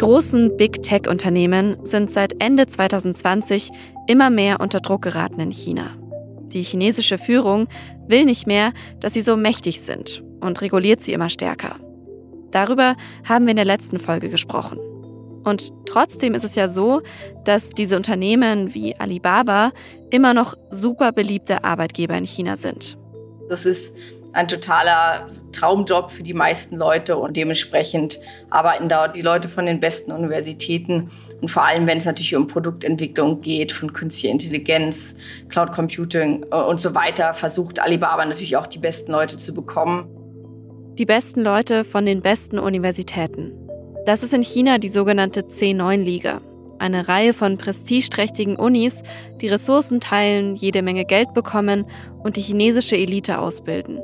großen Big Tech-Unternehmen sind seit Ende 2020 immer mehr unter Druck geraten in China. Die chinesische Führung will nicht mehr, dass sie so mächtig sind und reguliert sie immer stärker. Darüber haben wir in der letzten Folge gesprochen. Und trotzdem ist es ja so, dass diese Unternehmen wie Alibaba immer noch super beliebte Arbeitgeber in China sind. Das ist ein totaler Traumjob für die meisten Leute und dementsprechend arbeiten da die Leute von den besten Universitäten und vor allem, wenn es natürlich um Produktentwicklung geht, von künstlicher Intelligenz, Cloud Computing äh, und so weiter, versucht Alibaba natürlich auch die besten Leute zu bekommen. Die besten Leute von den besten Universitäten. Das ist in China die sogenannte C9-Liga. Eine Reihe von prestigeträchtigen Unis, die Ressourcen teilen, jede Menge Geld bekommen und die chinesische Elite ausbilden.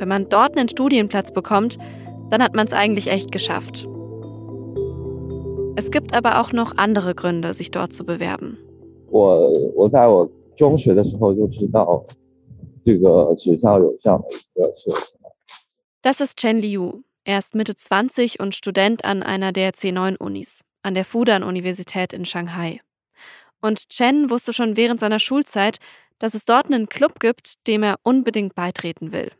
Wenn man dort einen Studienplatz bekommt, dann hat man es eigentlich echt geschafft. Es gibt aber auch noch andere Gründe, sich dort zu bewerben. Das ist Chen Liu. Er ist Mitte 20 und Student an einer der C9-Unis, an der Fudan-Universität in Shanghai. Und Chen wusste schon während seiner Schulzeit, dass es dort einen Club gibt, dem er unbedingt beitreten will.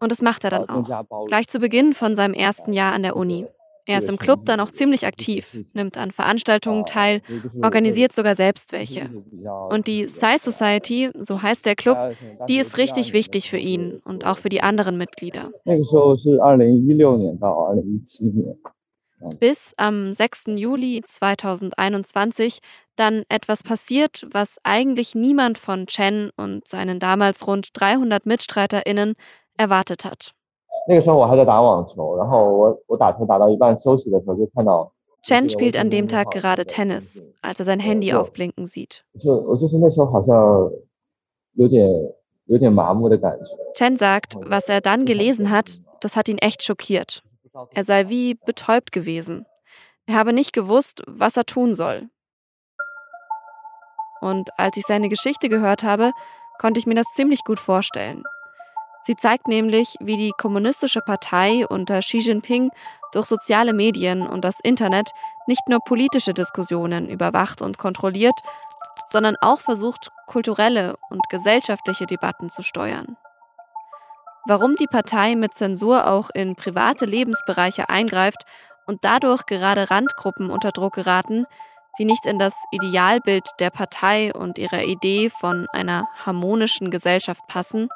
Und das macht er dann auch. Gleich zu Beginn von seinem ersten Jahr an der Uni. Er ist im Club dann auch ziemlich aktiv, nimmt an Veranstaltungen teil, organisiert sogar selbst welche. Und die Sai Society, so heißt der Club, die ist richtig wichtig für ihn und auch für die anderen Mitglieder bis am 6. Juli 2021 dann etwas passiert, was eigentlich niemand von Chen und seinen damals rund 300 MitstreiterInnen erwartet hat. Chen spielt an dem Tag gerade Tennis, als er sein Handy aufblinken sieht. Chen sagt, was er dann gelesen hat, das hat ihn echt schockiert. Er sei wie betäubt gewesen. Er habe nicht gewusst, was er tun soll. Und als ich seine Geschichte gehört habe, konnte ich mir das ziemlich gut vorstellen. Sie zeigt nämlich, wie die kommunistische Partei unter Xi Jinping durch soziale Medien und das Internet nicht nur politische Diskussionen überwacht und kontrolliert, sondern auch versucht, kulturelle und gesellschaftliche Debatten zu steuern. Warum die Partei mit Zensur auch in private Lebensbereiche eingreift und dadurch gerade Randgruppen unter Druck geraten, die nicht in das Idealbild der Partei und ihrer Idee von einer harmonischen Gesellschaft passen,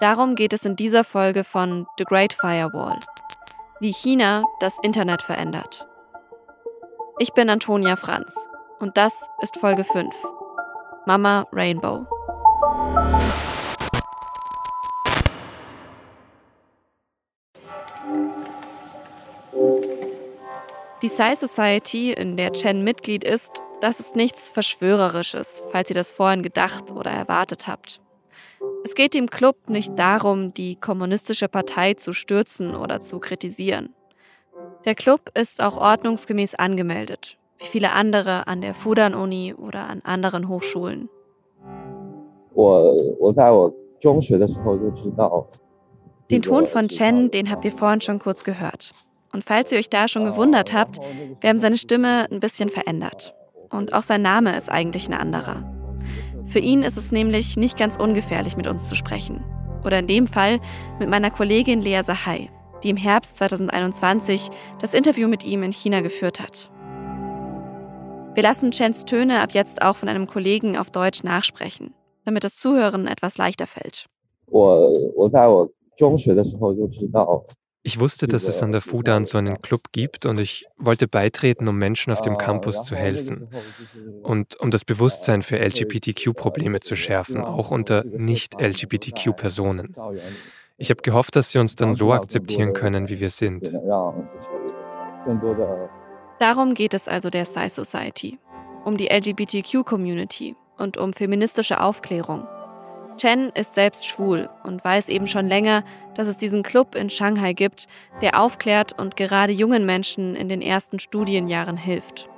Darum geht es in dieser Folge von The Great Firewall, wie China das Internet verändert. Ich bin Antonia Franz und das ist Folge 5. Mama Rainbow. Die Psy Society, in der Chen Mitglied ist, das ist nichts Verschwörerisches, falls ihr das vorhin gedacht oder erwartet habt. Es geht dem Club nicht darum, die kommunistische Partei zu stürzen oder zu kritisieren. Der Club ist auch ordnungsgemäß angemeldet, wie viele andere an der Fudan-Uni oder an anderen Hochschulen. Den Ton von Chen, den habt ihr vorhin schon kurz gehört. Und falls ihr euch da schon gewundert habt, wir haben seine Stimme ein bisschen verändert. Und auch sein Name ist eigentlich ein anderer. Für ihn ist es nämlich nicht ganz ungefährlich, mit uns zu sprechen. Oder in dem Fall mit meiner Kollegin Lea Sahai, die im Herbst 2021 das Interview mit ihm in China geführt hat. Wir lassen Chens Töne ab jetzt auch von einem Kollegen auf Deutsch nachsprechen, damit das Zuhören etwas leichter fällt. 我我在我中学的时候就知道 ich wusste, dass es an der Fudan so einen Club gibt und ich wollte beitreten, um Menschen auf dem Campus zu helfen und um das Bewusstsein für LGBTQ-Probleme zu schärfen, auch unter nicht-LGBTQ-Personen. Ich habe gehofft, dass sie uns dann so akzeptieren können, wie wir sind. Darum geht es also der Psy Society, um die LGBTQ-Community und um feministische Aufklärung. Chen ist selbst schwul und weiß eben schon länger, dass es diesen Club in Shanghai gibt, der aufklärt und gerade jungen Menschen in den ersten Studienjahren hilft.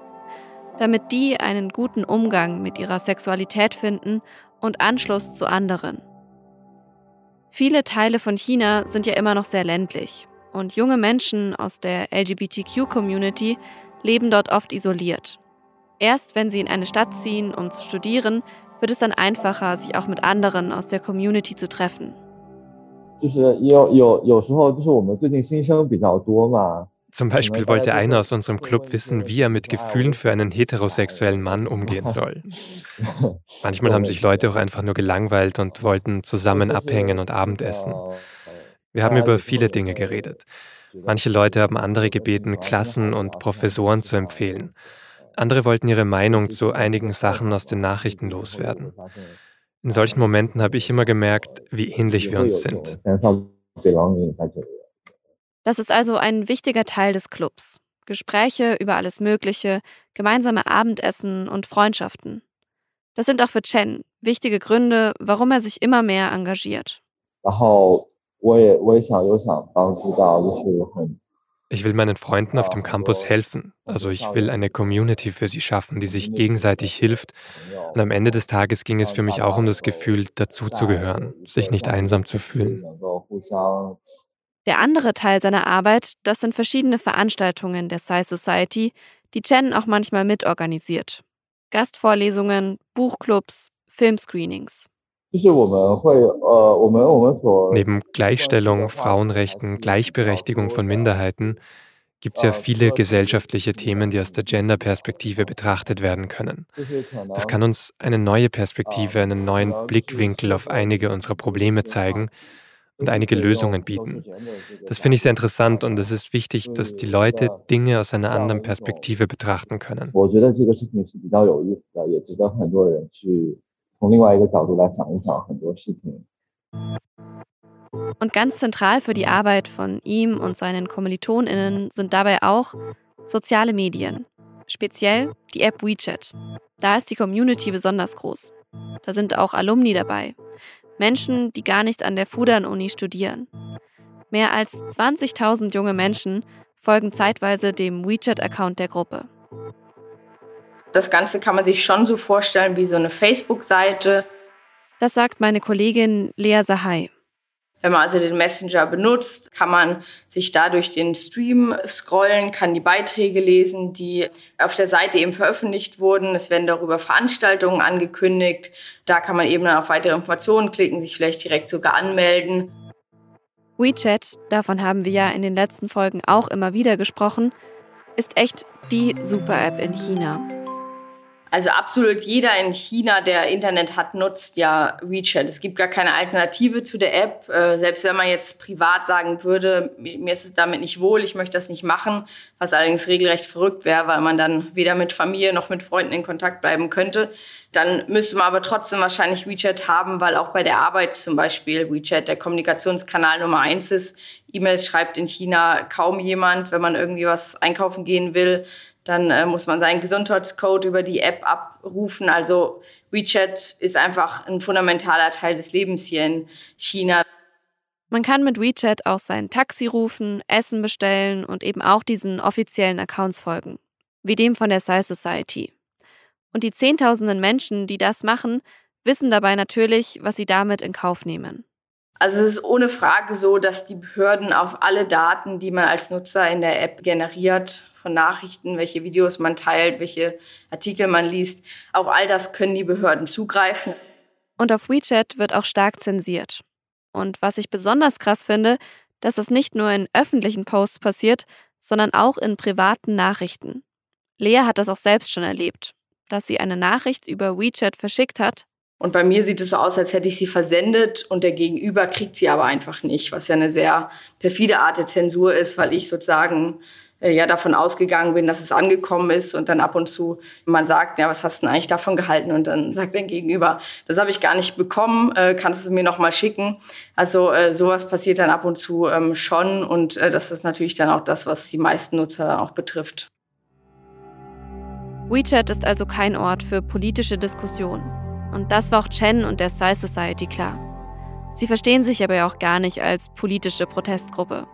Damit die einen guten Umgang mit ihrer Sexualität finden und Anschluss zu anderen. Viele Teile von China sind ja immer noch sehr ländlich und junge Menschen aus der LGBTQ-Community leben dort oft isoliert. Erst wenn sie in eine Stadt ziehen, um zu studieren, wird es dann einfacher, sich auch mit anderen aus der Community zu treffen. Zum Beispiel wollte einer aus unserem Club wissen, wie er mit Gefühlen für einen heterosexuellen Mann umgehen soll. Manchmal haben sich Leute auch einfach nur gelangweilt und wollten zusammen abhängen und Abendessen. Wir haben über viele Dinge geredet. Manche Leute haben andere gebeten, Klassen und Professoren zu empfehlen. Andere wollten ihre Meinung zu einigen Sachen aus den Nachrichten loswerden. In solchen Momenten habe ich immer gemerkt, wie ähnlich wir uns sind. Das ist also ein wichtiger Teil des Clubs. Gespräche über alles Mögliche, gemeinsame Abendessen und Freundschaften. Das sind auch für Chen wichtige Gründe, warum er sich immer mehr engagiert. Ich will meinen Freunden auf dem Campus helfen. Also ich will eine Community für sie schaffen, die sich gegenseitig hilft. Und am Ende des Tages ging es für mich auch um das Gefühl, dazuzugehören, sich nicht einsam zu fühlen. Der andere Teil seiner Arbeit, das sind verschiedene Veranstaltungen der Sci Society, die Chen auch manchmal mitorganisiert. Gastvorlesungen, Buchclubs, Filmscreenings. Neben Gleichstellung, Frauenrechten, Gleichberechtigung von Minderheiten gibt es ja viele gesellschaftliche Themen, die aus der Gender-Perspektive betrachtet werden können. Das kann uns eine neue Perspektive, einen neuen Blickwinkel auf einige unserer Probleme zeigen und einige Lösungen bieten. Das finde ich sehr interessant und es ist wichtig, dass die Leute Dinge aus einer anderen Perspektive betrachten können. 从另外一个角度来想一想很多事情。Und ganz zentral für die Arbeit von ihm und seinen KommilitonInnen sind dabei auch soziale Medien. Speziell die App WeChat. Da ist die Community besonders groß. Da sind auch Alumni dabei. Menschen, die gar nicht an der Fudan-Uni studieren. Mehr als 20.000 junge Menschen folgen zeitweise dem WeChat-Account der Gruppe. Das Ganze kann man sich schon so vorstellen wie so eine Facebook-Seite. Das sagt meine Kollegin Lea Sahai. Wenn man also den Messenger benutzt, kann man sich da durch den Stream scrollen, kann die Beiträge lesen, die auf der Seite eben veröffentlicht wurden. Es werden darüber Veranstaltungen angekündigt. Da kann man eben dann auf weitere Informationen klicken, sich vielleicht direkt sogar anmelden. WeChat, davon haben wir ja in den letzten Folgen auch immer wieder gesprochen, ist echt die Super-App in China. Also absolut jeder in China, der Internet hat, nutzt ja WeChat. Es gibt gar keine Alternative zu der App. Äh, selbst wenn man jetzt privat sagen würde, mir ist es damit nicht wohl, ich möchte das nicht machen, was allerdings regelrecht verrückt wäre, weil man dann weder mit Familie noch mit Freunden in Kontakt bleiben könnte, dann müsste man aber trotzdem wahrscheinlich WeChat haben, weil auch bei der Arbeit zum Beispiel WeChat der Kommunikationskanal Nummer eins ist. E-Mails schreibt in China kaum jemand, wenn man irgendwie was einkaufen gehen will dann äh, muss man seinen Gesundheitscode über die App abrufen. Also WeChat ist einfach ein fundamentaler Teil des Lebens hier in China. Man kann mit WeChat auch sein Taxi rufen, Essen bestellen und eben auch diesen offiziellen Accounts folgen, wie dem von der Sci Society. Und die Zehntausenden Menschen, die das machen, wissen dabei natürlich, was sie damit in Kauf nehmen. Also es ist ohne Frage so, dass die Behörden auf alle Daten, die man als Nutzer in der App generiert, von Nachrichten, welche Videos man teilt, welche Artikel man liest. Auf all das können die Behörden zugreifen. Und auf WeChat wird auch stark zensiert. Und was ich besonders krass finde, dass es nicht nur in öffentlichen Posts passiert, sondern auch in privaten Nachrichten. Lea hat das auch selbst schon erlebt, dass sie eine Nachricht über WeChat verschickt hat. Und bei mir sieht es so aus, als hätte ich sie versendet und der Gegenüber kriegt sie aber einfach nicht, was ja eine sehr perfide Art der Zensur ist, weil ich sozusagen äh, ja davon ausgegangen bin, dass es angekommen ist und dann ab und zu man sagt, ja, was hast du denn eigentlich davon gehalten? Und dann sagt dein Gegenüber, das habe ich gar nicht bekommen, äh, kannst du es mir noch mal schicken? Also äh, sowas passiert dann ab und zu ähm, schon und äh, das ist natürlich dann auch das, was die meisten Nutzer dann auch betrifft. WeChat ist also kein Ort für politische Diskussionen. Und das war auch Chen und der Sci Society klar. Sie verstehen sich aber auch gar nicht als politische Protestgruppe.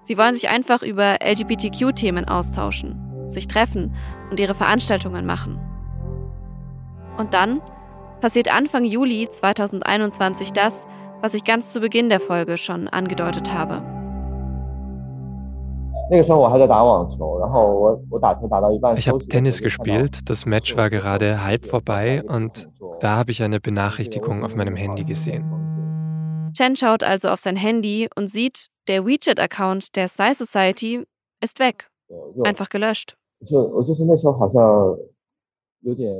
Sie wollen sich einfach über LGBTQ-Themen austauschen, sich treffen und ihre Veranstaltungen machen. Und dann passiert Anfang Juli 2021 das, was ich ganz zu Beginn der Folge schon angedeutet habe. Ich habe Tennis gespielt, das Match war gerade halb vorbei und da habe ich eine Benachrichtigung auf meinem Handy gesehen. Chen schaut also auf sein Handy und sieht, der WeChat-Account der Psy Society ist weg. Einfach gelöscht.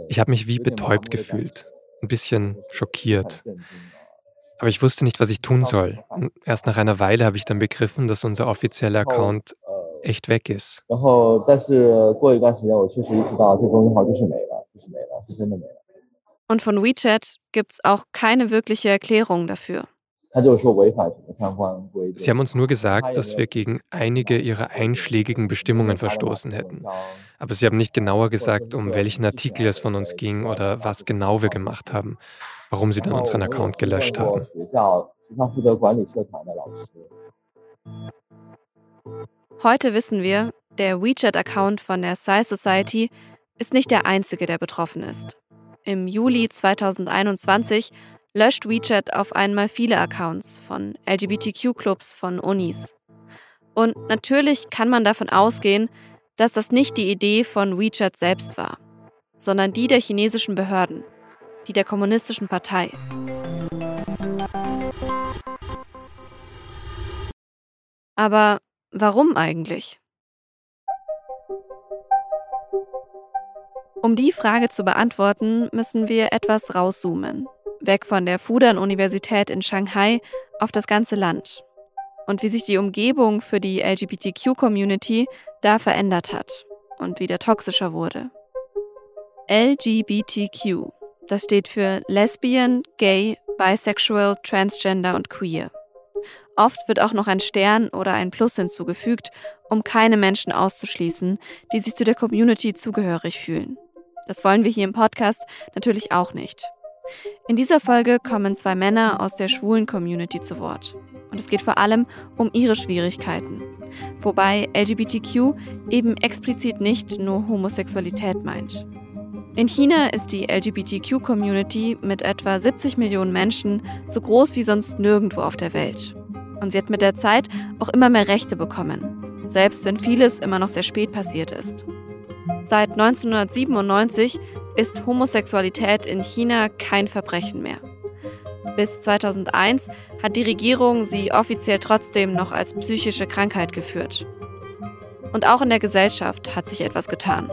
Ich habe mich wie betäubt gefühlt, ein bisschen schockiert. Aber ich wusste nicht, was ich tun soll. Erst nach einer Weile habe ich dann begriffen, dass unser offizieller Account echt weg ist. Und von WeChat gibt es auch keine wirkliche Erklärung dafür. Sie haben uns nur gesagt, dass wir gegen einige ihrer einschlägigen Bestimmungen verstoßen hätten. Aber sie haben nicht genauer gesagt, um welchen Artikel es von uns ging oder was genau wir gemacht haben, warum sie dann unseren Account gelöscht haben. Heute wissen wir, der WeChat-Account von der Psy Society ist nicht der einzige, der betroffen ist. Im Juli 2021 löscht WeChat auf einmal viele Accounts von LGBTQ-Clubs von Unis. Und natürlich kann man davon ausgehen, dass das nicht die Idee von WeChat selbst war, sondern die der chinesischen Behörden, die der kommunistischen Partei. Aber Warum eigentlich? Um die Frage zu beantworten, müssen wir etwas rauszoomen. Weg von der Fudan-Universität in Shanghai auf das ganze Land. Und wie sich die Umgebung für die LGBTQ-Community da verändert hat und wieder toxischer wurde. LGBTQ, das steht für Lesbian, Gay, Bisexual, Transgender und Queer. Oft wird auch noch ein Stern oder ein Plus hinzugefügt, um keine Menschen auszuschließen, die sich zu der Community zugehörig fühlen. Das wollen wir hier im Podcast natürlich auch nicht. In dieser Folge kommen zwei Männer aus der schwulen Community zu Wort. Und es geht vor allem um ihre Schwierigkeiten. Wobei LGBTQ eben explizit nicht nur Homosexualität meint. In China ist die LGBTQ-Community mit etwa 70 Millionen Menschen so groß wie sonst nirgendwo auf der Welt. Und sie hat mit der Zeit auch immer mehr Rechte bekommen, selbst wenn vieles immer noch sehr spät passiert ist. Seit 1997 ist Homosexualität in China kein Verbrechen mehr. Bis 2001 hat die Regierung sie offiziell trotzdem noch als psychische Krankheit geführt. Und auch in der Gesellschaft hat sich etwas getan.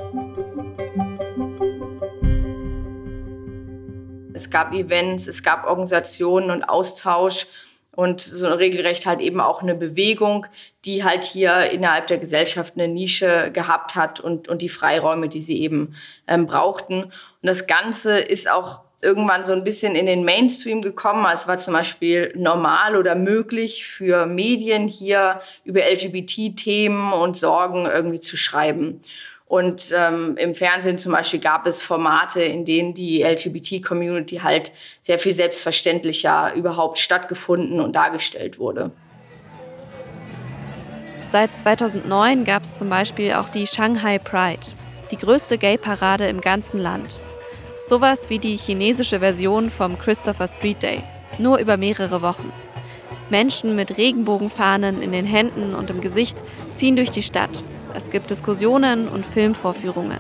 Es gab Events, es gab Organisationen und Austausch und so regelrecht halt eben auch eine Bewegung, die halt hier innerhalb der Gesellschaft eine Nische gehabt hat und, und die Freiräume, die sie eben ähm, brauchten. Und das Ganze ist auch irgendwann so ein bisschen in den Mainstream gekommen. Es war zum Beispiel normal oder möglich für Medien hier über LGBT-Themen und Sorgen irgendwie zu schreiben. Und ähm, im Fernsehen zum Beispiel gab es Formate, in denen die LGBT-Community halt sehr viel selbstverständlicher überhaupt stattgefunden und dargestellt wurde. Seit 2009 gab es zum Beispiel auch die Shanghai Pride, die größte Gay-Parade im ganzen Land. Sowas wie die chinesische Version vom Christopher Street Day, nur über mehrere Wochen. Menschen mit Regenbogenfahnen in den Händen und im Gesicht ziehen durch die Stadt es gibt Diskussionen und Filmvorführungen.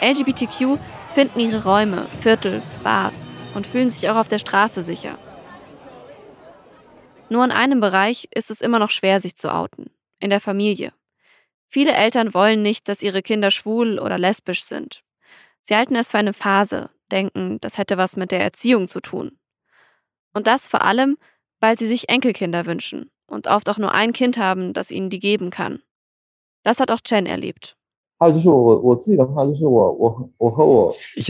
LGBTQ finden ihre Räume, Viertel, Bars und fühlen sich auch auf der Straße sicher. Nur in einem Bereich ist es immer noch schwer, sich zu outen, in der Familie. Viele Eltern wollen nicht, dass ihre Kinder schwul oder lesbisch sind. Sie halten es für eine Phase, denken, das hätte was mit der Erziehung zu tun. Und das vor allem, weil sie sich Enkelkinder wünschen und oft auch nur ein Kind haben, das ihnen die geben kann. Das hat auch Chen erlebt. Ich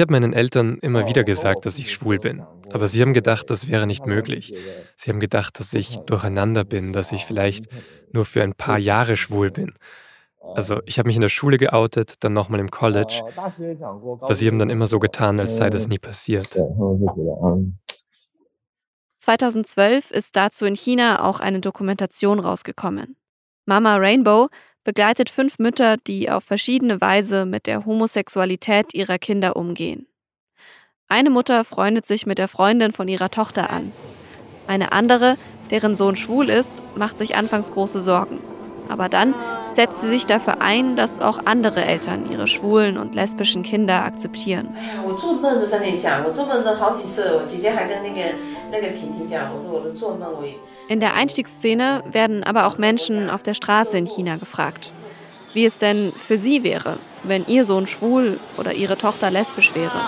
habe meinen Eltern immer wieder gesagt, dass ich schwul bin. Aber sie haben gedacht, das wäre nicht möglich. Sie haben gedacht, dass ich durcheinander bin, dass ich vielleicht nur für ein paar Jahre schwul bin. Also ich habe mich in der Schule geoutet, dann nochmal im College. Aber sie haben dann immer so getan, als sei das nie passiert. 2012 ist dazu in China auch eine Dokumentation rausgekommen. Mama Rainbow begleitet fünf Mütter, die auf verschiedene Weise mit der Homosexualität ihrer Kinder umgehen. Eine Mutter freundet sich mit der Freundin von ihrer Tochter an. Eine andere, deren Sohn schwul ist, macht sich anfangs große Sorgen. Aber dann setzt sie sich dafür ein, dass auch andere Eltern ihre schwulen und lesbischen Kinder akzeptieren. In der Einstiegsszene werden aber auch Menschen auf der Straße in China gefragt, wie es denn für sie wäre, wenn ihr Sohn schwul oder ihre Tochter lesbisch wäre.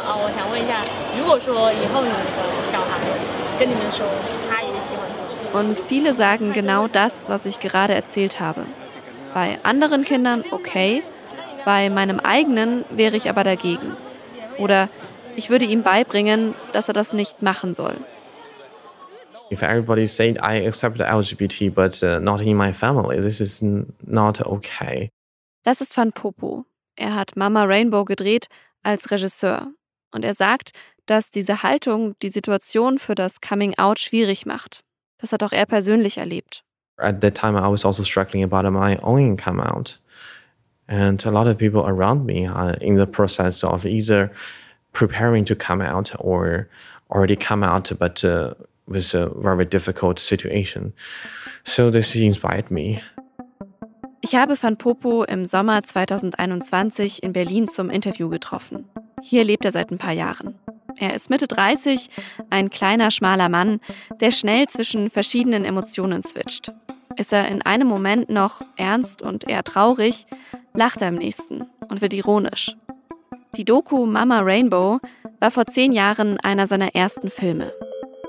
Und viele sagen genau das, was ich gerade erzählt habe. Bei anderen Kindern okay, bei meinem eigenen wäre ich aber dagegen. Oder ich würde ihm beibringen, dass er das nicht machen soll. If everybody said I accept the LGBT but uh, not in my family, this is not okay. Das ist Van Popo. Er hat Mama Rainbow gedreht als Regisseur. Und er sagt, dass diese Haltung die Situation für das Coming Out schwierig macht. Das hat auch er persönlich erlebt. At that time, I was also struggling about my own come out. And a lot of people around me are in the process of either preparing to come out or already come out, but uh, with a very difficult situation. So this inspired me. Ich habe Van Popo im Sommer 2021 in Berlin zum Interview getroffen. Hier lebt er seit ein paar Jahren. Er ist Mitte 30, ein kleiner, schmaler Mann, der schnell zwischen verschiedenen Emotionen switcht. Ist er in einem Moment noch ernst und eher traurig, lacht er im nächsten und wird ironisch. Die Doku Mama Rainbow war vor zehn Jahren einer seiner ersten Filme.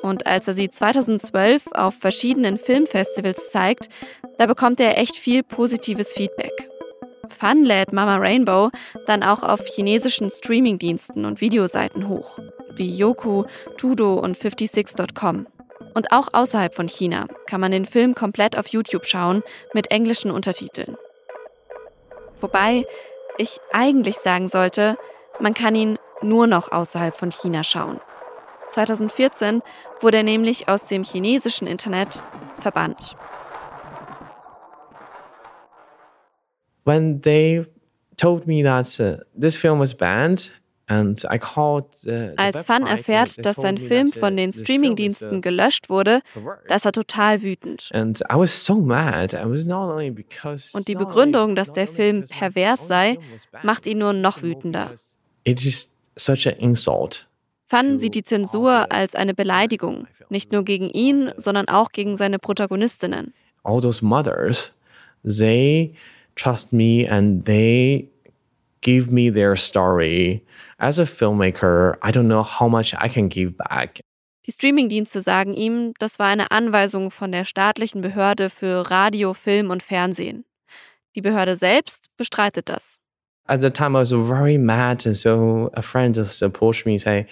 Und als er sie 2012 auf verschiedenen Filmfestivals zeigt, da bekommt er echt viel positives Feedback. Fun lädt Mama Rainbow dann auch auf chinesischen Streamingdiensten und Videoseiten hoch, wie Yoku, Tudo und 56.com. Und auch außerhalb von China kann man den Film komplett auf YouTube schauen mit englischen Untertiteln. Wobei ich eigentlich sagen sollte, man kann ihn nur noch außerhalb von China schauen. 2014 wurde er nämlich aus dem chinesischen Internet verbannt. When they told me that uh, this film was banned, als Fan erfährt, dass sein Film uh, von den Streamingdiensten uh, gelöscht wurde, da ist er total wütend. Und die Begründung, dass der Film pervers sei, macht ihn nur noch wütender. Fan sieht die Zensur als eine Beleidigung, nicht nur gegen ihn, sondern auch gegen seine Protagonistinnen. All those mothers, they trust me and they give me their story. As a filmmaker, I don't know how much I can give back. Die Streamingdienste sagen ihm, das war eine Anweisung von der staatlichen Behörde für Radio, Film und Fernsehen. Die Behörde selbst bestreitet das. At the time, I was very mad, and so a friend just approached me, say,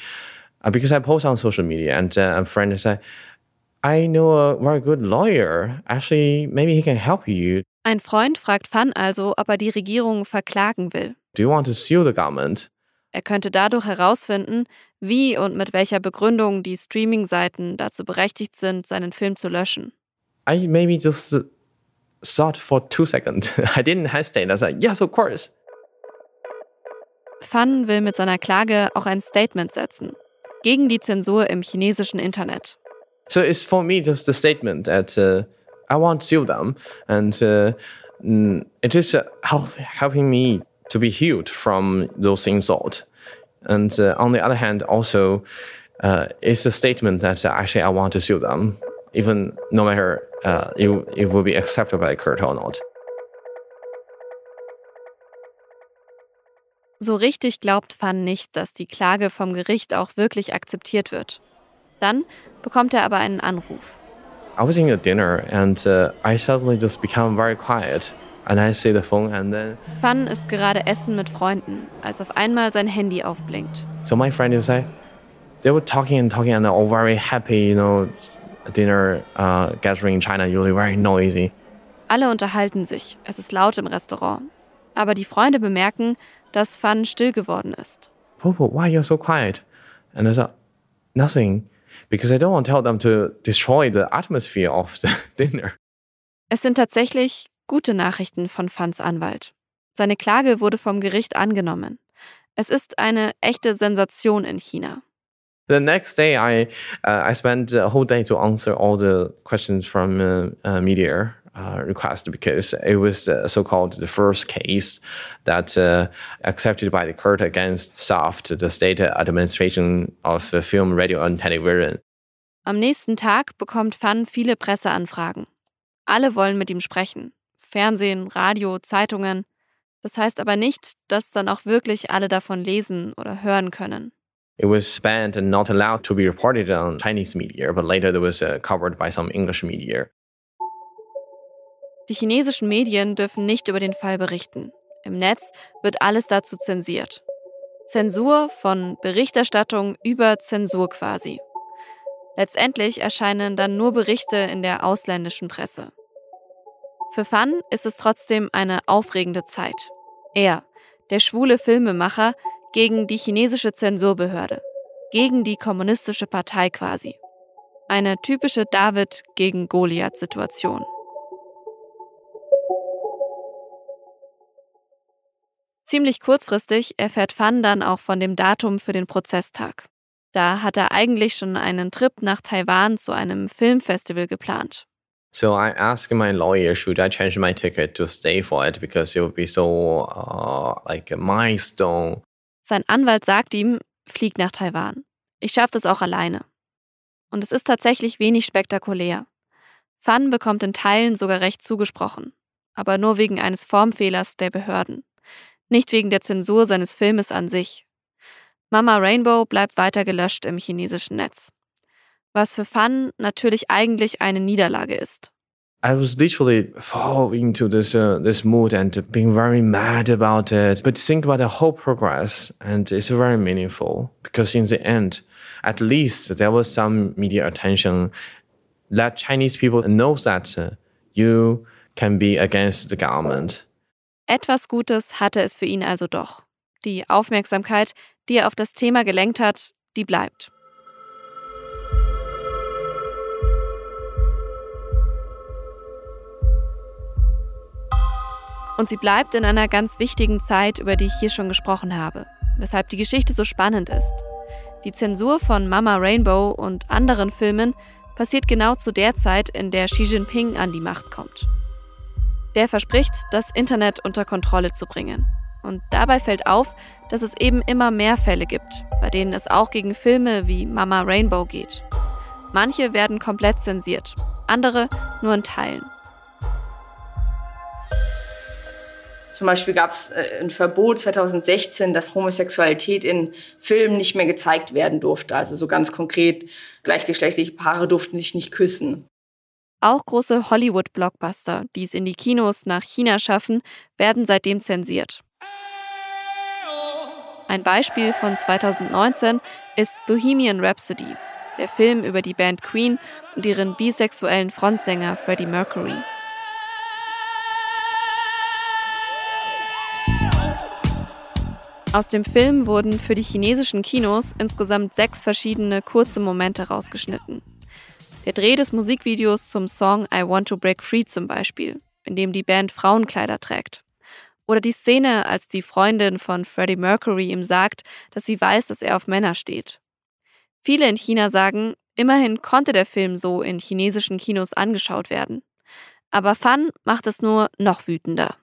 uh, because I post on social media, and uh, a friend said, I know a very good lawyer. Actually, maybe he can help you. Ein Freund fragt Fan also, ob er die Regierung verklagen will. Do you want to sue the government? Er könnte dadurch herausfinden, wie und mit welcher Begründung die Streaming-Seiten dazu berechtigt sind, seinen Film zu löschen. I maybe just thought for two seconds. I didn't hesitate. I said, yes, of course. Fan will mit seiner Klage auch ein Statement setzen gegen die Zensur im chinesischen Internet. So it's for me just a statement that uh, I want to sue them, and uh, mm, it is uh, help, helping me to be healed from those insults. And uh, on the other hand, also, uh, it's a statement that actually I want to sue them, even no matter uh, it, it will be accepted by Kurt or not. So richtig glaubt Fan nicht, dass die Klage vom Gericht auch wirklich akzeptiert wird. Dann bekommt er aber einen Anruf. I was in a dinner and uh, I suddenly just become very quiet. And I see the phone and then Fan ist gerade essen mit Freunden, als auf einmal sein Handy aufblinkt. So my friend is like, they were talking and talking and all very happy, you know, dinner uh, gathering in China usually very noisy. Alle unterhalten sich. Es ist laut im Restaurant. Aber die Freunde bemerken, dass Fan still geworden ist. Popo, why are you so quiet? And I said, nothing, because I don't want to tell them to destroy the atmosphere of the dinner. Es sind tatsächlich gute Nachrichten von Fans Anwalt. Seine Klage wurde vom Gericht angenommen. Es ist eine echte Sensation in China. The next day, I uh, I spent a whole day to answer all the questions from uh, uh, media uh, request because it was uh, so-called the first case that uh, accepted by the court against SAFT, the state administration of film, radio and television. Am nächsten Tag bekommt Fan viele Presseanfragen. Alle wollen mit ihm sprechen. Fernsehen, Radio, Zeitungen. Das heißt aber nicht, dass dann auch wirklich alle davon lesen oder hören können. It was banned and not allowed to be reported on Chinese media, but later it was uh, covered by some English media. Die chinesischen Medien dürfen nicht über den Fall berichten. Im Netz wird alles dazu zensiert. Zensur von Berichterstattung über Zensur quasi. Letztendlich erscheinen dann nur Berichte in der ausländischen Presse. Für Fan ist es trotzdem eine aufregende Zeit. Er, der schwule Filmemacher, gegen die chinesische Zensurbehörde, gegen die kommunistische Partei quasi. Eine typische David gegen Goliath-Situation. Ziemlich kurzfristig erfährt Fan dann auch von dem Datum für den Prozesstag. Da hat er eigentlich schon einen Trip nach Taiwan zu einem Filmfestival geplant. So I asked my lawyer, should I change my ticket to stay for it because it would be so uh, like a milestone. Sein Anwalt sagt ihm, flieg nach Taiwan. Ich schaffe das auch alleine. Und es ist tatsächlich wenig spektakulär. Fan bekommt in Teilen sogar recht zugesprochen, aber nur wegen eines Formfehlers der Behörden, nicht wegen der Zensur seines Filmes an sich. Mama Rainbow bleibt weiter gelöscht im chinesischen Netz was für Fun natürlich eigentlich eine Niederlage ist. I was literally fall into this uh, this mood and being very mad about it. But think about the whole progress, and it's very meaningful because in the end, at least there was some media attention. Let Chinese people know that uh, you can be against the government. Etwas Gutes hatte es für ihn also doch. Die Aufmerksamkeit, die er auf das Thema gelenkt hat, die bleibt. Und sie bleibt in einer ganz wichtigen Zeit, über die ich hier schon gesprochen habe, weshalb die Geschichte so spannend ist. Die Zensur von Mama Rainbow und anderen Filmen passiert genau zu der Zeit, in der Xi Jinping an die Macht kommt. Der verspricht, das Internet unter Kontrolle zu bringen. Und dabei fällt auf, dass es eben immer mehr Fälle gibt, bei denen es auch gegen Filme wie Mama Rainbow geht. Manche werden komplett zensiert, andere nur in Teilen. Zum Beispiel gab es äh, ein Verbot 2016, dass Homosexualität in Filmen nicht mehr gezeigt werden durfte. Also so ganz konkret, gleichgeschlechtliche Paare durften sich nicht küssen. Auch große Hollywood-Blockbuster, die es in die Kinos nach China schaffen, werden seitdem zensiert. Ein Beispiel von 2019 ist Bohemian Rhapsody, der Film über die Band Queen und ihren bisexuellen Frontsänger Freddie Mercury. Aus dem Film wurden für die chinesischen Kinos insgesamt sechs verschiedene kurze Momente rausgeschnitten. Der Dreh des Musikvideos zum Song I Want to Break Free zum Beispiel, in dem die Band Frauenkleider trägt. Oder die Szene, als die Freundin von Freddie Mercury ihm sagt, dass sie weiß, dass er auf Männer steht. Viele in China sagen, immerhin konnte der Film so in chinesischen Kinos angeschaut werden. Aber Fan macht es nur noch wütender.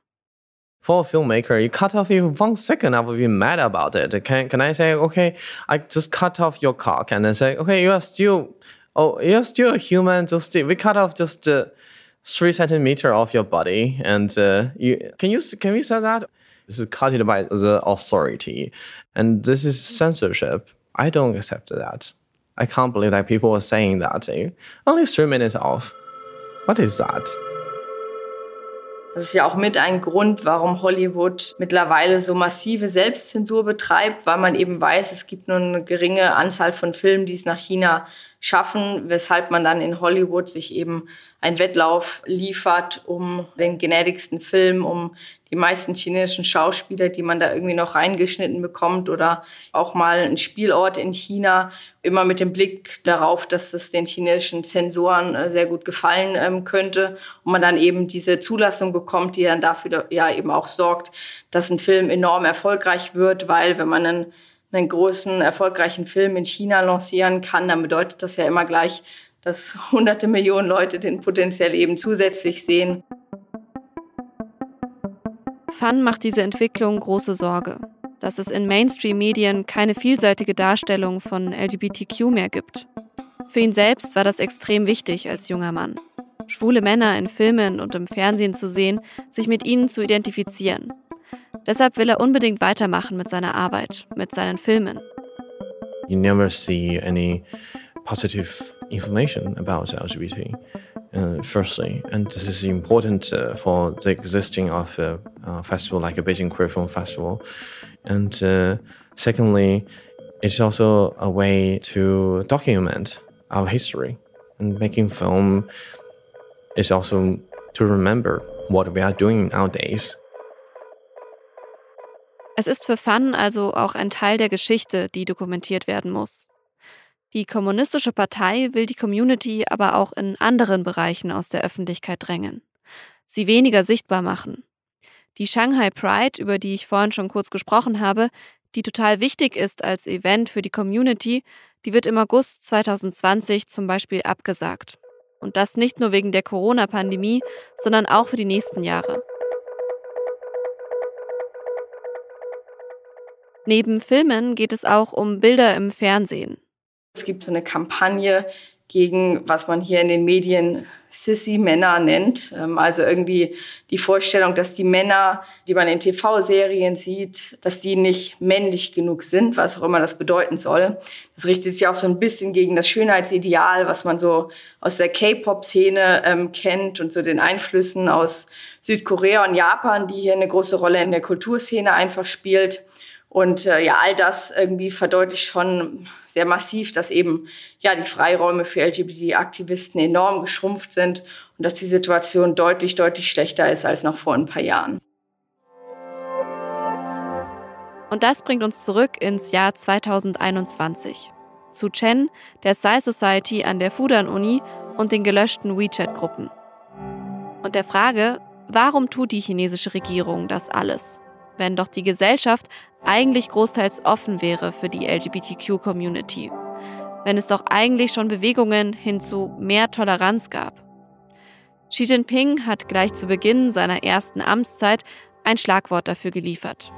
for a filmmaker, you cut off even one second, I would be mad about it. Can can I say, okay, I just cut off your cock and then say, okay, you are still, oh, you're still a human. Just we cut off just uh, three centimeter of your body, and uh, you can you can we say that? This is cut by the authority, and this is censorship. I don't accept that. I can't believe that people are saying that. Only three minutes off. What is that? Das ist ja auch mit ein Grund, warum Hollywood mittlerweile so massive Selbstzensur betreibt, weil man eben weiß, es gibt nur eine geringe Anzahl von Filmen, die es nach China schaffen, weshalb man dann in Hollywood sich eben einen Wettlauf liefert um den gnädigsten Film, um die meisten chinesischen Schauspieler, die man da irgendwie noch reingeschnitten bekommt oder auch mal ein Spielort in China, immer mit dem Blick darauf, dass es den chinesischen Zensoren äh, sehr gut gefallen ähm, könnte. Und man dann eben diese Zulassung bekommt, die dann dafür ja eben auch sorgt, dass ein Film enorm erfolgreich wird, weil wenn man einen einen großen, erfolgreichen Film in China lancieren kann, dann bedeutet das ja immer gleich, dass hunderte Millionen Leute den potenziell eben zusätzlich sehen. Fan macht diese Entwicklung große Sorge, dass es in Mainstream-Medien keine vielseitige Darstellung von LGBTQ mehr gibt. Für ihn selbst war das extrem wichtig als junger Mann. Schwule Männer in Filmen und im Fernsehen zu sehen, sich mit ihnen zu identifizieren. Deshalb will er unbedingt weitermachen mit seiner Arbeit, mit seinen Filmen. You never see any positive information about LGBT. Uh, firstly, and this is important uh, for the existing of a uh, festival like a Beijing Queer Film Festival, and uh, secondly, it's also a way to document our history. And making film is also to remember what we are doing nowadays. Es ist für Fun also auch ein Teil der Geschichte, die dokumentiert werden muss. Die Kommunistische Partei will die Community aber auch in anderen Bereichen aus der Öffentlichkeit drängen, sie weniger sichtbar machen. Die Shanghai Pride, über die ich vorhin schon kurz gesprochen habe, die total wichtig ist als Event für die Community, die wird im August 2020 zum Beispiel abgesagt. Und das nicht nur wegen der Corona-Pandemie, sondern auch für die nächsten Jahre. Neben Filmen geht es auch um Bilder im Fernsehen. Es gibt so eine Kampagne gegen, was man hier in den Medien Sissy-Männer nennt. Ähm, also irgendwie die Vorstellung, dass die Männer, die man in TV-Serien sieht, dass die nicht männlich genug sind, was auch immer das bedeuten soll. Das richtet sich auch so ein bisschen gegen das Schönheitsideal, was man so aus der K-Pop-Szene ähm, kennt und so den Einflüssen aus Südkorea und Japan, die hier eine große Rolle in der Kulturszene einfach spielt. Und äh, ja, all das irgendwie verdeutlicht schon sehr massiv, dass eben ja die Freiräume für LGBT-Aktivisten enorm geschrumpft sind und dass die Situation deutlich, deutlich schlechter ist als noch vor ein paar Jahren. Und das bringt uns zurück ins Jahr 2021. Zu Chen, der Sci Society an der Fudan-Uni und den gelöschten WeChat-Gruppen. Und der Frage, warum tut die chinesische Regierung das alles? wenn doch die Gesellschaft eigentlich großteils offen wäre für die LGBTQ-Community, wenn es doch eigentlich schon Bewegungen hin zu mehr Toleranz gab. Xi Jinping hat gleich zu Beginn seiner ersten Amtszeit ein Schlagwort dafür geliefert,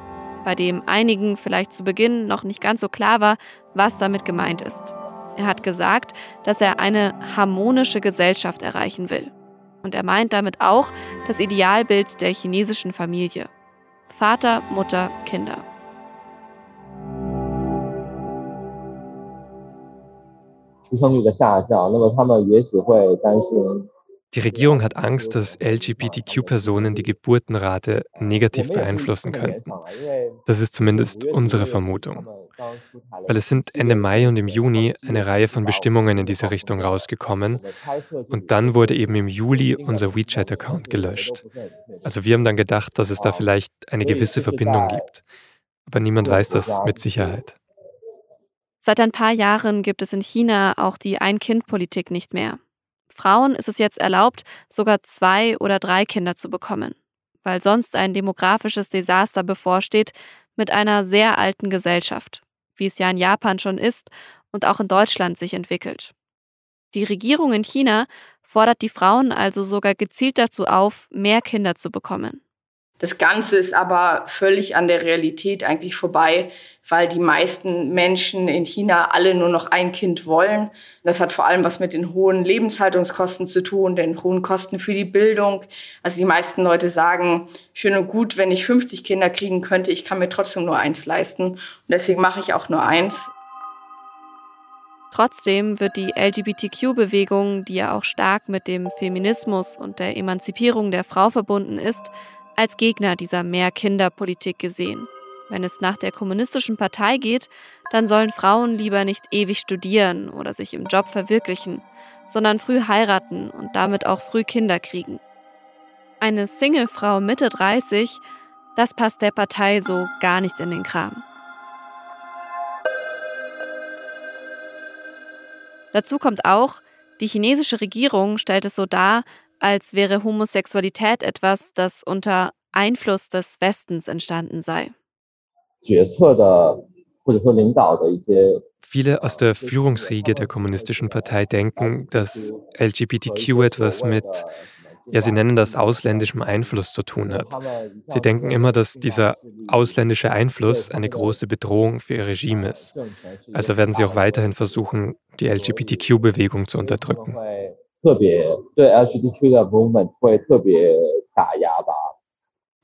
bei dem einigen vielleicht zu Beginn noch nicht ganz so klar war, was damit gemeint ist. Er hat gesagt, dass er eine harmonische Gesellschaft erreichen will. Und er meint damit auch das Idealbild der chinesischen Familie. Vater, Mutter, Kinder. Die Regierung hat Angst, dass LGBTQ-Personen die Geburtenrate negativ beeinflussen könnten. Das ist zumindest unsere Vermutung. Weil es sind Ende Mai und im Juni eine Reihe von Bestimmungen in diese Richtung rausgekommen und dann wurde eben im Juli unser WeChat-Account gelöscht. Also wir haben dann gedacht, dass es da vielleicht eine gewisse Verbindung gibt. Aber niemand weiß das mit Sicherheit. Seit ein paar Jahren gibt es in China auch die Ein-Kind-Politik nicht mehr. Frauen ist es jetzt erlaubt, sogar zwei oder drei Kinder zu bekommen, weil sonst ein demografisches Desaster bevorsteht mit einer sehr alten Gesellschaft, wie es ja in Japan schon ist und auch in Deutschland sich entwickelt. Die Regierung in China fordert die Frauen also sogar gezielt dazu auf, mehr Kinder zu bekommen. Das Ganze ist aber völlig an der Realität eigentlich vorbei, weil die meisten Menschen in China alle nur noch ein Kind wollen. Das hat vor allem was mit den hohen Lebenshaltungskosten zu tun, den hohen Kosten für die Bildung. Also die meisten Leute sagen, schön und gut, wenn ich 50 Kinder kriegen könnte, ich kann mir trotzdem nur eins leisten. Und deswegen mache ich auch nur eins. Trotzdem wird die LGBTQ-Bewegung, die ja auch stark mit dem Feminismus und der Emanzipierung der Frau verbunden ist, als Gegner dieser Mehr-Kinder-Politik gesehen. Wenn es nach der kommunistischen Partei geht, dann sollen Frauen lieber nicht ewig studieren oder sich im Job verwirklichen, sondern früh heiraten und damit auch früh Kinder kriegen. Eine Single-Frau Mitte 30, das passt der Partei so gar nicht in den Kram. Dazu kommt auch, die chinesische Regierung stellt es so dar, als wäre Homosexualität etwas, das unter Einfluss des Westens entstanden sei. Viele aus der Führungsriege der Kommunistischen Partei denken, dass LGBTQ etwas mit, ja, sie nennen das ausländischem Einfluss zu tun hat. Sie denken immer, dass dieser ausländische Einfluss eine große Bedrohung für ihr Regime ist. Also werden sie auch weiterhin versuchen, die LGBTQ-Bewegung zu unterdrücken. 特别对 LGBTQ 的 Movement 会特别打压吧。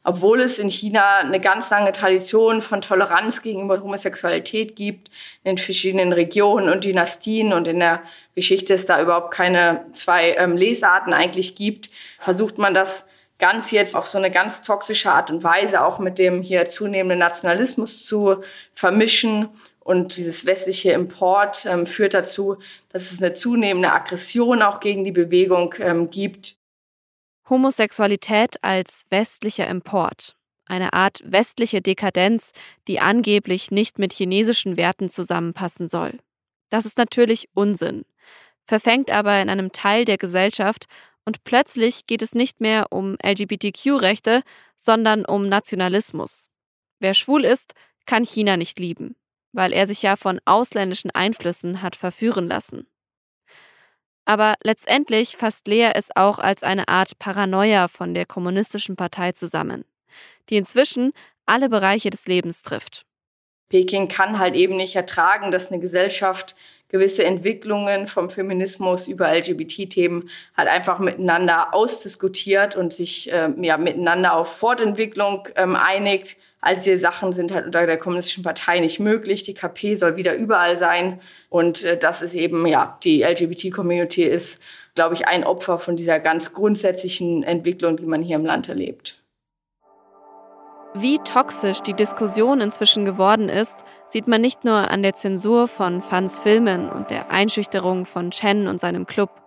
obwohl es in China eine ganz lange Tradition von Toleranz gegenüber Homosexualität gibt, in verschiedenen Regionen und Dynastien und in der Geschichte es da überhaupt keine zwei ähm, Lesarten eigentlich gibt, versucht man das ganz jetzt auf so eine ganz toxische Art und Weise auch mit dem hier zunehmenden Nationalismus zu vermischen. und dieses westliche Import ähm, führt dazu, dass es eine zunehmende Aggression auch gegen die Bewegung ähm, gibt. Homosexualität als westlicher Import, eine Art westliche Dekadenz, die angeblich nicht mit chinesischen Werten zusammenpassen soll. Das ist natürlich Unsinn, verfängt aber in einem Teil der Gesellschaft und plötzlich geht es nicht mehr um LGBTQ-Rechte, sondern um Nationalismus. Wer schwul ist, kann China nicht lieben, weil er sich ja von ausländischen Einflüssen hat verführen lassen. Aber letztendlich fasst Lea es auch als eine Art Paranoia von der Kommunistischen Partei zusammen, die inzwischen alle Bereiche des Lebens trifft. Peking kann halt eben nicht ertragen, dass eine Gesellschaft gewisse Entwicklungen vom Feminismus über LGBT-Themen halt einfach miteinander ausdiskutiert und sich äh, ja, miteinander auf Fortentwicklung ähm, einigt, All diese Sachen sind halt unter der Kommunistischen Partei nicht möglich. Die KP soll wieder überall sein. Und äh, das ist eben, ja, die LGBT-Community ist, glaube ich, ein Opfer von dieser ganz grundsätzlichen Entwicklung, die man hier im Land erlebt. Wie toxisch die Diskussion inzwischen geworden ist, sieht man nicht nur an der Zensur von Fans Filmen und der Einschüchterung von Chen und seinem Club.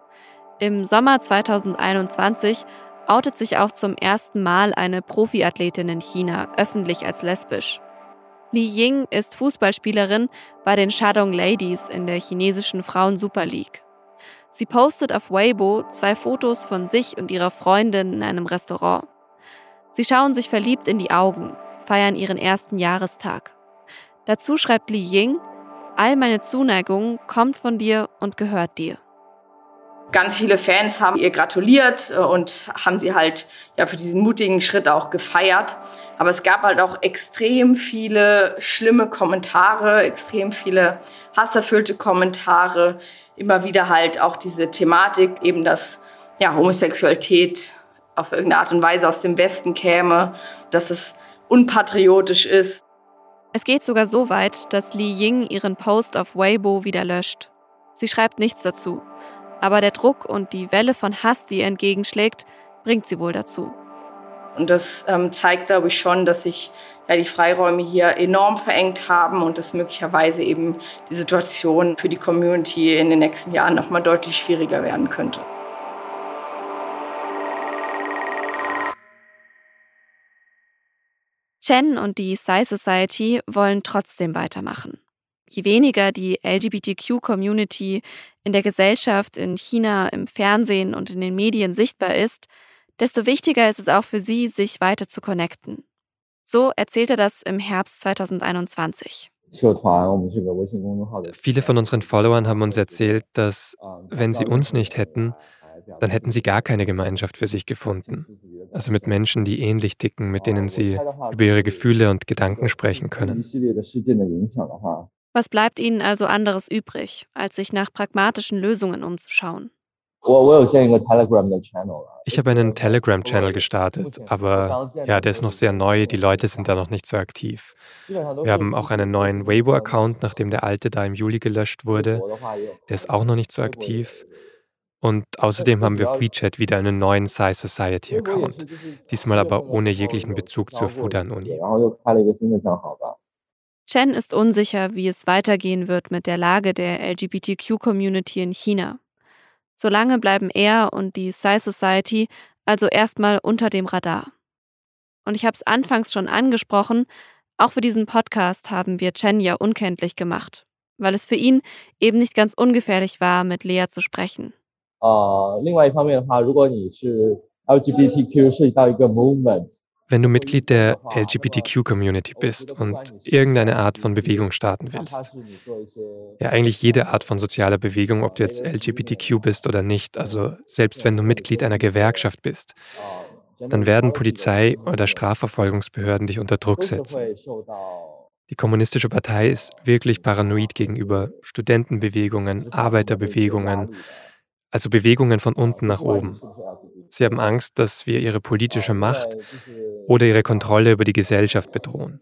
Im Sommer 2021 outet sich auch zum ersten Mal eine Profiathletin in China öffentlich als lesbisch. Li Ying ist Fußballspielerin bei den Shandong Ladies in der chinesischen Frauen-Super League. Sie postet auf Weibo zwei Fotos von sich und ihrer Freundin in einem Restaurant. Sie schauen sich verliebt in die Augen, feiern ihren ersten Jahrestag. Dazu schreibt Li Ying, all meine Zuneigung kommt von dir und gehört dir. Ganz viele Fans haben ihr gratuliert äh, und haben sie halt ja für diesen mutigen Schritt auch gefeiert. Aber es gab halt auch extrem viele schlimme Kommentare, extrem viele hasserfüllte Kommentare. Immer wieder halt auch diese Thematik, eben dass ja, Homosexualität auf irgendeine Art und Weise aus dem Westen käme, dass es unpatriotisch ist. Es geht sogar so weit, dass Li Ying ihren Post auf Weibo wieder löscht. Sie schreibt nichts dazu. Aber der Druck und die Welle von Hass, die ihr entgegenschlägt, bringt sie wohl dazu. Und das ähm, zeigt, glaube ich, schon, dass sich ja, die Freiräume hier enorm verengt haben und dass möglicherweise eben die Situation für die Community in den nächsten Jahren noch mal deutlich schwieriger werden könnte. Chen und die Psy Society wollen trotzdem weitermachen. Je weniger die LGBTQ-Community in der Gesellschaft, in China, im Fernsehen und in den Medien sichtbar ist, desto wichtiger ist es auch für sie, sich weiter zu connecten. So erzählte das im Herbst 2021. Viele von unseren Followern haben uns erzählt, dass wenn sie uns nicht hätten, dann hätten sie gar keine Gemeinschaft für sich gefunden. Also mit Menschen, die ähnlich ticken, mit denen sie über ihre Gefühle und Gedanken sprechen können. Was bleibt ihnen also anderes übrig, als sich nach pragmatischen Lösungen umzuschauen? Ich habe einen Telegram-Channel gestartet, aber ja, der ist noch sehr neu, die Leute sind da noch nicht so aktiv. Wir haben auch einen neuen Weibo-Account, nachdem der alte da im Juli gelöscht wurde. Der ist auch noch nicht so aktiv. Und außerdem haben wir WeChat wieder einen neuen Sci Society Account, diesmal aber ohne jeglichen Bezug zur Fudan-Uni. Chen ist unsicher, wie es weitergehen wird mit der Lage der LGBTQ-Community in China. Solange bleiben er und die Psy Society also erstmal unter dem Radar. Und ich habe es anfangs schon angesprochen, auch für diesen Podcast haben wir Chen ja unkenntlich gemacht, weil es für ihn eben nicht ganz ungefährlich war, mit Lea zu sprechen. Uh, 另外一方面的话，如果你是 LGBTQ 涉及到一个 movement， wenn du Mitglied der LGBTQ-Community bist und irgendeine Art von Bewegung starten willst, ja eigentlich jede Art von sozialer Bewegung, ob du jetzt LGBTQ bist oder nicht, also selbst wenn du Mitglied einer Gewerkschaft bist, dann werden Polizei oder Strafverfolgungsbehörden dich unter Druck setzen. Die Kommunistische Partei ist wirklich paranoid gegenüber Studentenbewegungen, Arbeiterbewegungen, also Bewegungen von unten nach oben. Sie haben Angst, dass wir ihre politische Macht oder ihre Kontrolle über die Gesellschaft bedrohen.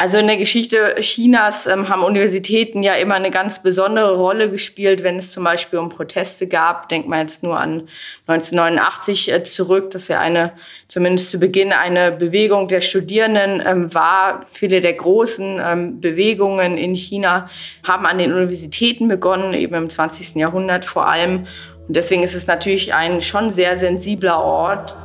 Also in der Geschichte Chinas ähm, haben Universitäten ja immer eine ganz besondere Rolle gespielt, wenn es zum Beispiel um Proteste gab. Denkt man jetzt nur an 1989 äh, zurück, dass ja eine, zumindest zu Beginn, eine Bewegung der Studierenden ähm, war. Viele der großen ähm, Bewegungen in China haben an den Universitäten begonnen, eben im 20. Jahrhundert vor allem. Und deswegen ist es natürlich ein schon sehr sensibler Ort.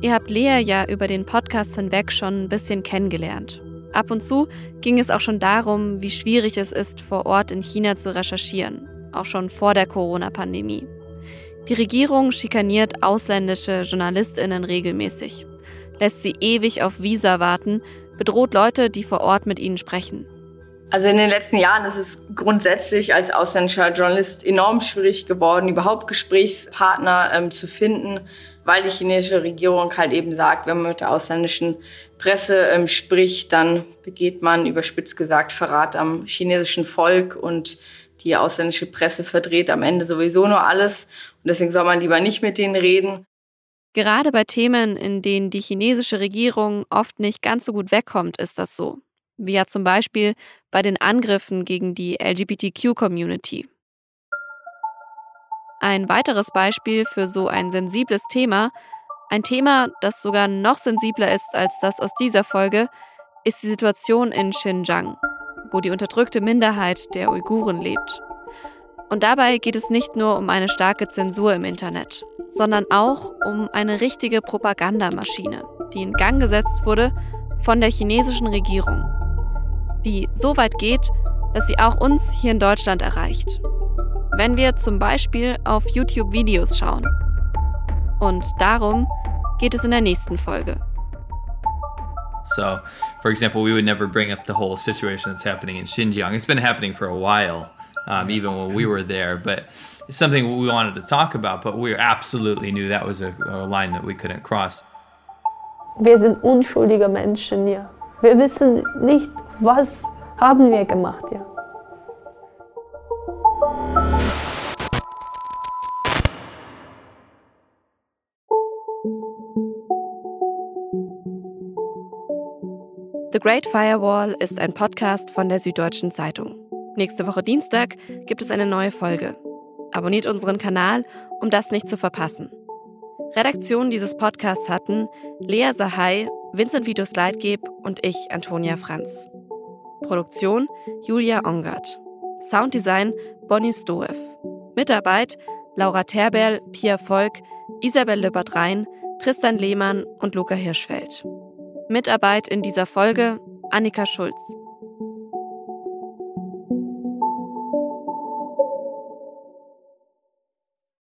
Ihr habt Lea ja über den Podcast hinweg schon ein bisschen kennengelernt. Ab und zu ging es auch schon darum, wie schwierig es ist, vor Ort in China zu recherchieren, auch schon vor der Corona-Pandemie. Die Regierung schikaniert ausländische Journalistinnen regelmäßig, lässt sie ewig auf Visa warten, bedroht Leute, die vor Ort mit ihnen sprechen. Also in den letzten Jahren ist es grundsätzlich als ausländischer Journalist enorm schwierig geworden, überhaupt Gesprächspartner ähm, zu finden, weil die chinesische Regierung halt eben sagt, wenn man mit der ausländischen Presse ähm, spricht, dann begeht man überspitzt gesagt Verrat am chinesischen Volk und die ausländische Presse verdreht am Ende sowieso nur alles und deswegen soll man lieber nicht mit denen reden. Gerade bei Themen, in denen die chinesische Regierung oft nicht ganz so gut wegkommt, ist das so wie ja zum Beispiel bei den Angriffen gegen die LGBTQ-Community. Ein weiteres Beispiel für so ein sensibles Thema, ein Thema, das sogar noch sensibler ist als das aus dieser Folge, ist die Situation in Xinjiang, wo die unterdrückte Minderheit der Uiguren lebt. Und dabei geht es nicht nur um eine starke Zensur im Internet, sondern auch um eine richtige Propagandamaschine, die in Gang gesetzt wurde von der chinesischen Regierung die so weit geht, dass sie auch uns hier in Deutschland erreicht. Wenn wir zum Beispiel auf YouTube Videos schauen. Und darum geht es in der nächsten Folge. So, for example, we would never bring up the whole situation that's happening in Xinjiang. It's been happening for a while, um, even when we were there, but it's something we wanted to talk about, but we absolutely knew that was a, a line that we couldn't cross. Wir sind unschuldige Menschen hier. Wir wissen nicht, was haben wir gemacht, ja. The Great Firewall ist ein Podcast von der Süddeutschen Zeitung. Nächste Woche Dienstag gibt es eine neue Folge. Abonniert unseren Kanal, um das nicht zu verpassen. Redaktion dieses Podcasts hatten Lea Sahai Vincent Vitus Leitgeb und ich, Antonia Franz. Produktion Julia Ongert. Sounddesign Bonnie Stoev. Mitarbeit Laura Terberl, Pia Volk, Isabel Löbert-Rhein, Tristan Lehmann und Luca Hirschfeld. Mitarbeit in dieser Folge Annika Schulz.